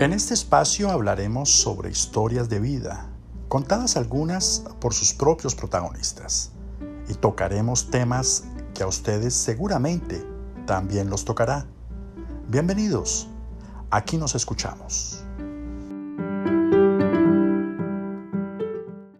En este espacio hablaremos sobre historias de vida, contadas algunas por sus propios protagonistas, y tocaremos temas que a ustedes seguramente también los tocará. Bienvenidos, aquí nos escuchamos.